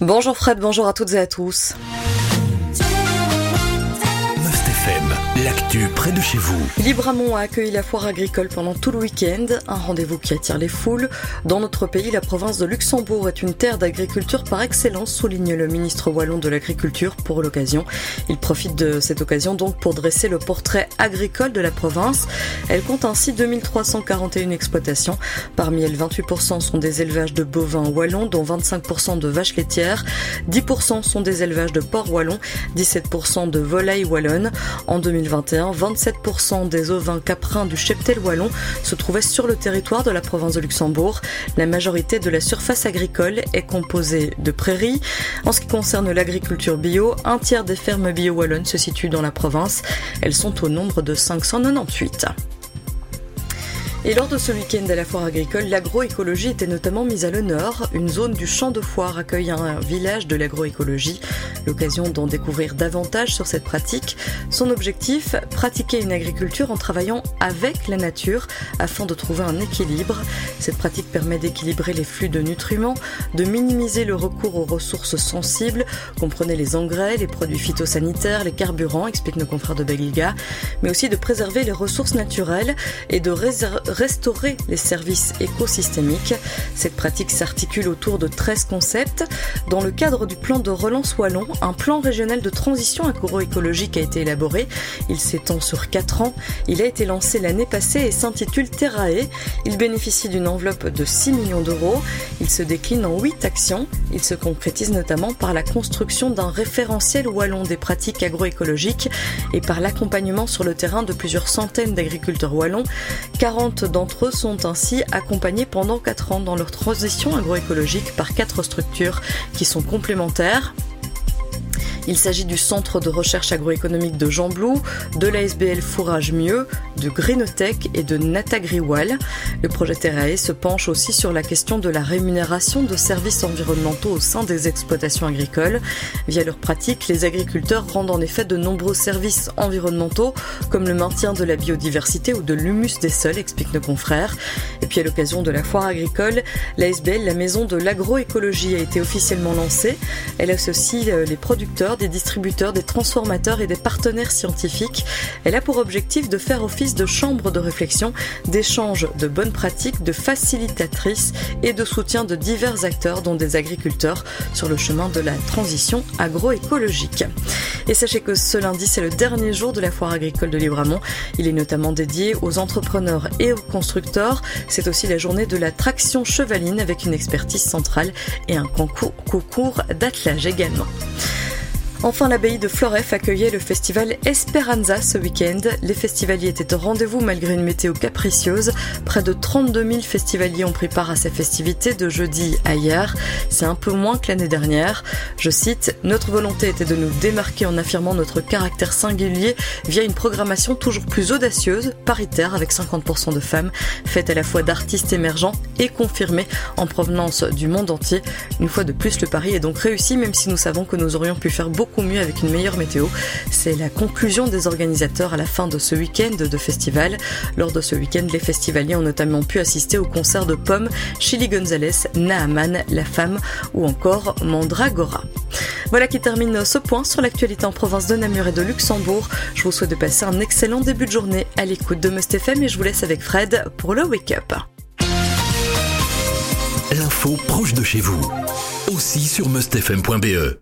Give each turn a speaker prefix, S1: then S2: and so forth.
S1: Bonjour Fred, bonjour à toutes et à tous.
S2: L'actu près de chez vous.
S1: Libramont a accueilli la foire agricole pendant tout le week-end, un rendez-vous qui attire les foules. Dans notre pays, la province de Luxembourg est une terre d'agriculture par excellence, souligne le ministre wallon de l'agriculture pour l'occasion. Il profite de cette occasion donc pour dresser le portrait agricole de la province. Elle compte ainsi 2341 exploitations. Parmi elles, 28% sont des élevages de bovins wallons, dont 25% de vaches laitières. 10% sont des élevages de porcs wallons, 17% de volailles wallonnes. En 2021, 27% des ovins caprins du cheptel wallon se trouvaient sur le territoire de la province de Luxembourg. La majorité de la surface agricole est composée de prairies. En ce qui concerne l'agriculture bio, un tiers des fermes bio wallonnes se situent dans la province. Elles sont au nombre de 598. Et lors de ce week-end à la foire agricole, l'agroécologie était notamment mise à l'honneur. Une zone du champ de foire accueille un village de l'agroécologie. L'occasion d'en découvrir davantage sur cette pratique. Son objectif, pratiquer une agriculture en travaillant avec la nature afin de trouver un équilibre. Cette pratique permet d'équilibrer les flux de nutriments, de minimiser le recours aux ressources sensibles, comprenez les engrais, les produits phytosanitaires, les carburants, expliquent nos confrères de Belgiga, mais aussi de préserver les ressources naturelles et de réserver restaurer les services écosystémiques. Cette pratique s'articule autour de 13 concepts. Dans le cadre du plan de relance wallon, un plan régional de transition agroécologique a été élaboré. Il s'étend sur 4 ans. Il a été lancé l'année passée et s'intitule Terrae. Il bénéficie d'une enveloppe de 6 millions d'euros. Il se décline en 8 actions. Il se concrétise notamment par la construction d'un référentiel wallon des pratiques agroécologiques et par l'accompagnement sur le terrain de plusieurs centaines d'agriculteurs wallons. 40 d'entre eux sont ainsi accompagnés pendant 4 ans dans leur transition agroécologique par quatre structures qui sont complémentaires. Il s'agit du Centre de recherche agroéconomique de Jean Blou, de l'ASBL Fourrage Mieux, de Greenotech et de Natagriwal. Le projet Terrae se penche aussi sur la question de la rémunération de services environnementaux au sein des exploitations agricoles. Via leurs pratiques, les agriculteurs rendent en effet de nombreux services environnementaux, comme le maintien de la biodiversité ou de l'humus des sols, expliquent nos confrères. Puis à l'occasion de la foire agricole, l'ASBL, la maison de l'agroécologie, a été officiellement lancée. Elle associe euh, les producteurs des distributeurs, des transformateurs et des partenaires scientifiques. Elle a pour objectif de faire office de chambre de réflexion, d'échange de bonnes pratiques, de facilitatrice et de soutien de divers acteurs, dont des agriculteurs, sur le chemin de la transition agroécologique. Et sachez que ce lundi, c'est le dernier jour de la foire agricole de Libramont. Il est notamment dédié aux entrepreneurs et aux constructeurs. C'est aussi la journée de la traction chevaline avec une expertise centrale et un concours, d'attelage également. Enfin, l'abbaye de Floref accueillait le festival Esperanza ce week-end. Les festivaliers étaient au rendez-vous malgré une météo capricieuse. Près de 32 000 festivaliers ont pris part à ces festivités de jeudi à hier. C'est un peu moins que l'année dernière. Je cite, Notre volonté était de nous démarquer en affirmant notre caractère singulier via une programmation toujours plus audacieuse, paritaire avec 50% de femmes, faite à la fois d'artistes émergents et confirmés en provenance du monde entier. Une fois de plus, le pari est donc réussi même si nous savons que nous aurions pu faire beaucoup beaucoup mieux avec une meilleure météo. C'est la conclusion des organisateurs à la fin de ce week-end de festival. Lors de ce week-end, les festivaliers ont notamment pu assister au concert de Pomme, Chili Gonzalez, Naaman, La Femme ou encore Mandragora. Voilà qui termine ce point sur l'actualité en province de Namur et de Luxembourg. Je vous souhaite de passer un excellent début de journée à l'écoute de Must FM et je vous laisse avec Fred pour le Wake Up.
S2: L'info proche de chez vous, aussi sur mustfm.be.